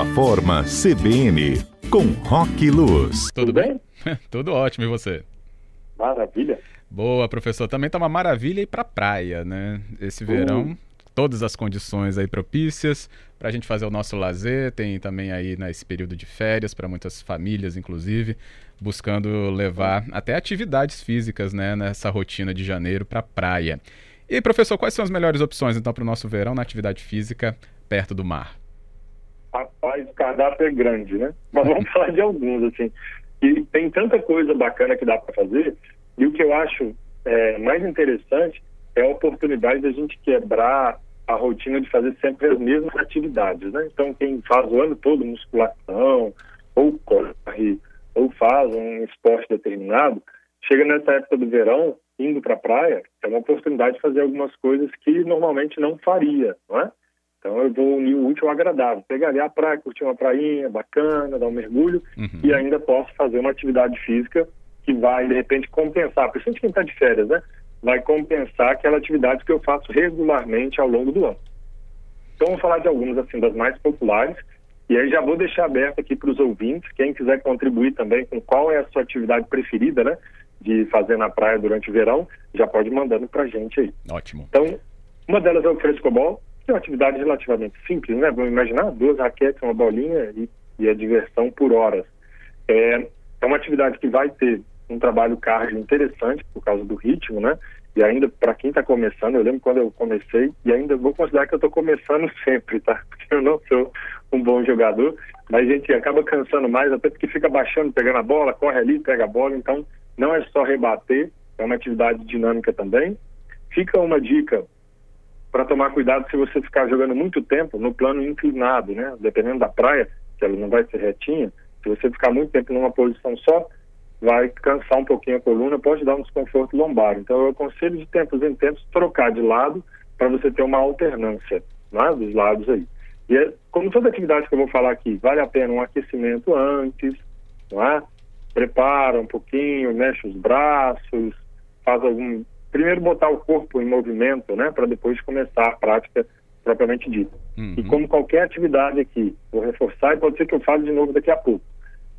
Boa Forma CBN, com Rock Luz. Tudo bem? Tudo ótimo, e você? Maravilha. Boa, professor. Também tá uma maravilha ir pra praia, né? Esse verão, uh. todas as condições aí propícias para a gente fazer o nosso lazer. Tem também aí nesse período de férias para muitas famílias, inclusive, buscando levar até atividades físicas, né, nessa rotina de janeiro para praia. E professor, quais são as melhores opções então para o nosso verão na atividade física perto do mar? Rapaz, o cardápio é grande, né? Mas vamos falar de alguns, assim. E tem tanta coisa bacana que dá para fazer. E o que eu acho é, mais interessante é a oportunidade da gente quebrar a rotina de fazer sempre as mesmas atividades, né? Então, quem faz o ano todo musculação, ou corre, ou faz um esporte determinado, chega nessa época do verão, indo para a praia, é uma oportunidade de fazer algumas coisas que normalmente não faria, não é? Vou unir o útil ao agradável. Pegar ali a praia, curtir uma prainha bacana, dar um mergulho uhum. e ainda posso fazer uma atividade física que vai, de repente, compensar, principalmente quem está de férias, né? Vai compensar aquela atividade que eu faço regularmente ao longo do ano. Então vamos falar de algumas, assim, das mais populares. E aí já vou deixar aberto aqui para os ouvintes, quem quiser contribuir também com qual é a sua atividade preferida, né? De fazer na praia durante o verão, já pode mandando para a gente aí. Ótimo. Então, uma delas é o frescobol, é uma atividade relativamente simples, né? Vamos imaginar duas raquetes, uma bolinha e, e a diversão por horas. É, é uma atividade que vai ter um trabalho cardio interessante por causa do ritmo, né? E ainda para quem está começando, eu lembro quando eu comecei e ainda vou considerar que eu estou começando sempre, tá? Porque eu não sou um bom jogador, mas a gente acaba cansando mais, até porque fica baixando, pegando a bola, corre ali, pega a bola, então não é só rebater, é uma atividade dinâmica também. Fica uma dica para tomar cuidado se você ficar jogando muito tempo no plano inclinado, né? Dependendo da praia, que ela não vai ser retinha, se você ficar muito tempo numa posição só, vai cansar um pouquinho a coluna, pode dar um desconforto lombar. Então eu aconselho de tempos em tempos trocar de lado para você ter uma alternância né, dos lados aí. E é, como toda atividade que eu vou falar aqui, vale a pena um aquecimento antes, não é? Prepara um pouquinho, mexe os braços, faz algum primeiro botar o corpo em movimento, né, para depois começar a prática propriamente dita. Uhum. E como qualquer atividade aqui, vou reforçar e pode ser que eu fale de novo daqui a pouco.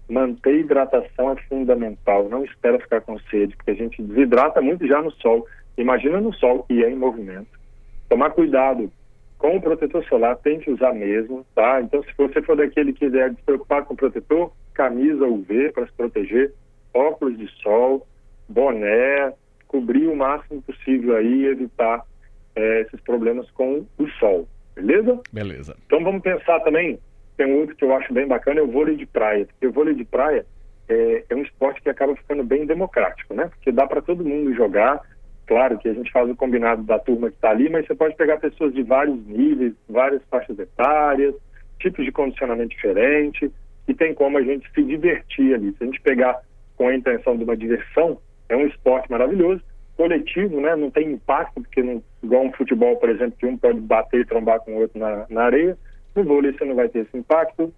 Manter hidratação é fundamental. Não espera ficar com sede, porque a gente desidrata muito já no sol. Imagina no sol e é em movimento. Tomar cuidado com o protetor solar, tem que usar mesmo, tá? Então, se você for daquele que quiser se preocupar com o protetor, camisa UV para se proteger, óculos de sol, boné, cobrir o máximo possível aí e evitar é, esses problemas com o sol, beleza? Beleza. Então vamos pensar também, tem um outro que eu acho bem bacana, é o vôlei de praia, porque o vôlei de praia é, é um esporte que acaba ficando bem democrático, né? Porque dá para todo mundo jogar, claro que a gente faz o combinado da turma que está ali, mas você pode pegar pessoas de vários níveis, várias faixas etárias, tipos de condicionamento diferente, e tem como a gente se divertir ali. Se a gente pegar com a intenção de uma diversão, é um esporte maravilhoso, coletivo, né? Não tem impacto, porque não, igual um futebol, por exemplo, que um pode bater e trombar com o outro na, na areia. No vôlei você não vai ter esse impacto,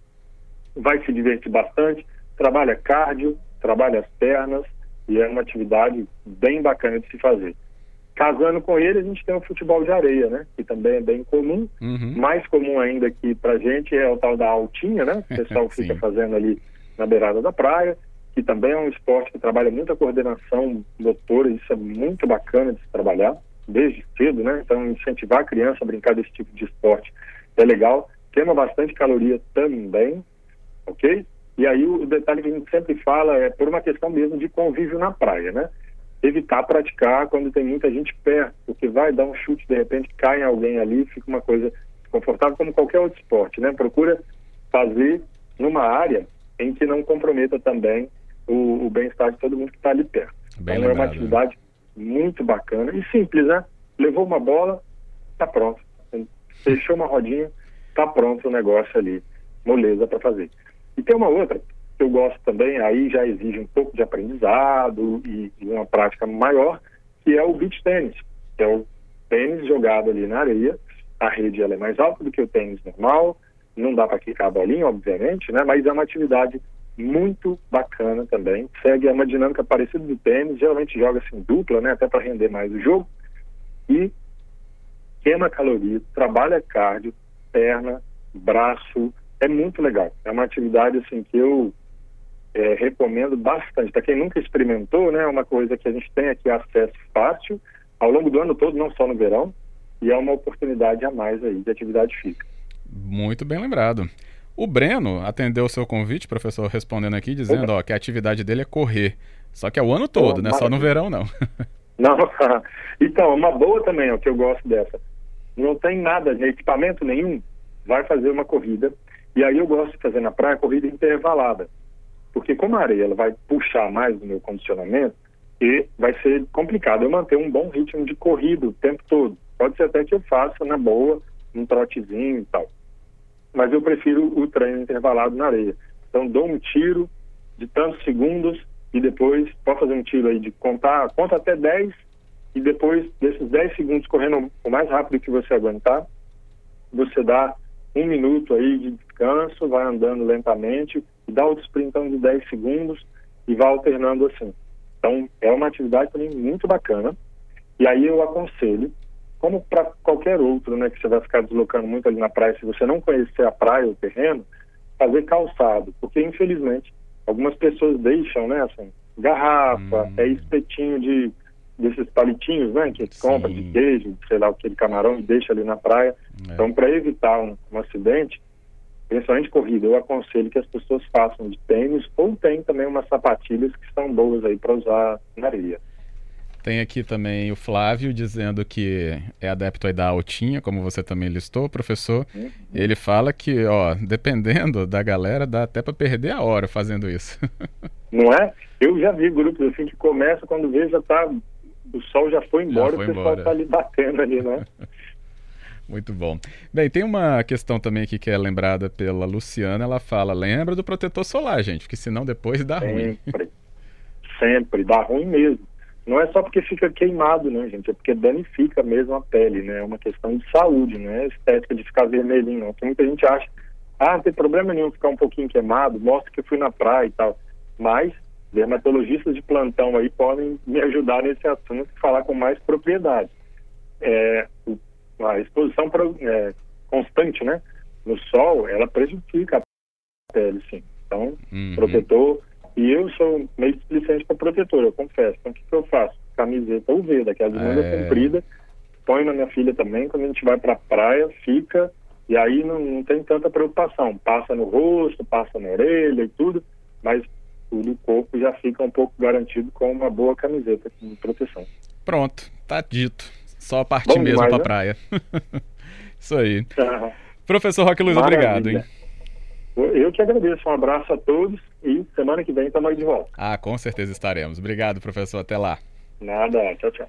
vai se divertir bastante, trabalha cardio, trabalha as pernas e é uma atividade bem bacana de se fazer. Casando com ele, a gente tem o futebol de areia, né? Que também é bem comum. Uhum. Mais comum ainda aqui pra gente é o tal da altinha, né? O pessoal fica fazendo ali na beirada da praia que também é um esporte que trabalha muita coordenação motora, isso é muito bacana de se trabalhar, desde cedo, né? Então, incentivar a criança a brincar desse tipo de esporte é legal, queima bastante caloria também, ok? E aí o detalhe que a gente sempre fala é por uma questão mesmo de convívio na praia, né? Evitar praticar quando tem muita gente perto, porque vai dar um chute, de repente cai alguém ali, fica uma coisa desconfortável como qualquer outro esporte, né? Procura fazer numa área em que não comprometa também o, o bem-estar de todo mundo que está ali perto. Bem então lembrado, é uma atividade né? muito bacana e simples, né? Levou uma bola, tá pronto. Fechou uma rodinha, tá pronto o negócio ali, moleza para fazer. E tem uma outra que eu gosto também, aí já exige um pouco de aprendizado e, e uma prática maior, que é o beach tênis, que é o tênis jogado ali na areia. A rede ela é mais alta do que o tênis normal, não dá para quicar a bolinha, obviamente, né? Mas é uma atividade muito bacana também. Segue uma dinâmica parecida do tênis, geralmente joga assim dupla, né, até para render mais o jogo. E queima caloria, trabalha cardio, perna, braço, é muito legal. É uma atividade assim que eu é, recomendo bastante. Para quem nunca experimentou, né, é uma coisa que a gente tem aqui acesso fácil ao longo do ano todo, não só no verão, e é uma oportunidade a mais aí de atividade física. Muito bem lembrado. O Breno atendeu o seu convite, professor, respondendo aqui, dizendo ó, que a atividade dele é correr. Só que é o ano todo, oh, né? Só no verão, não. não, então, uma boa também, é o que eu gosto dessa. Não tem nada, equipamento nenhum, vai fazer uma corrida. E aí eu gosto de fazer na praia corrida intervalada. Porque como a areia ela vai puxar mais do meu condicionamento, e vai ser complicado eu manter um bom ritmo de corrida o tempo todo. Pode ser até que eu faça na boa, um trotezinho e tal. Mas eu prefiro o treino intervalado na areia. Então dou um tiro de tantos segundos e depois pode fazer um tiro aí de contar, conta até 10 e depois desses 10 segundos correndo o mais rápido que você aguentar, você dá um minuto aí de descanso, vai andando lentamente e dá outro sprintão de 10 segundos e vai alternando assim. Então, é uma atividade também muito bacana. E aí eu aconselho, como para qualquer outro, né, que você vai ficar deslocando muito ali na praia, se você não conhecer a praia, o terreno, fazer calçado, porque infelizmente algumas pessoas deixam, né, assim, garrafa, hum. é espetinho de desses palitinhos, né, que Sim. compra de queijo, sei lá, aquele camarão e deixa ali na praia. É. Então, para evitar um, um, acidente, principalmente corrida, eu aconselho que as pessoas façam de tênis ou tem também umas sapatilhas que são boas aí para usar na areia. Tem aqui também o Flávio dizendo que é adepto aí da altinha, como você também listou, professor. Uhum. Ele fala que, ó, dependendo da galera, dá até para perder a hora fazendo isso. Não é? Eu já vi grupos assim que começa quando vê já tá o sol já foi embora, já foi o pessoal está ali batendo ali, né? Muito bom. Bem, tem uma questão também aqui que é lembrada pela Luciana. Ela fala: lembra do protetor solar, gente, porque senão depois dá sempre, ruim. Sempre, sempre, dá ruim mesmo. Não é só porque fica queimado, né, gente? É porque danifica mesmo a pele, né? É uma questão de saúde, não é estética de ficar vermelhinho, não. Muita gente acha, ah, não tem problema nenhum ficar um pouquinho queimado, mostra que eu fui na praia e tal. Mas dermatologistas de plantão aí podem me ajudar nesse assunto e falar com mais propriedade. É, a exposição é, constante, né, no sol, ela prejudica a pele, sim. Então, uhum. protetor. E eu sou meio displicente para protetor, eu confesso. Então, o que, que eu faço? Camiseta UV, daquela de manga é... comprida, põe na minha filha também. Quando a gente vai para a praia, fica. E aí não, não tem tanta preocupação. Passa no rosto, passa na orelha e tudo, mas tudo, o corpo já fica um pouco garantido com uma boa camiseta de proteção. Pronto, tá dito. Só partir mesmo para a né? praia. Isso aí. Uhum. Professor Roque Luiz, obrigado. Hein? Eu que agradeço. Um abraço a todos e semana que vem estamos aí de volta. Ah, com certeza estaremos. Obrigado, professor. Até lá. Nada. Tchau, tchau.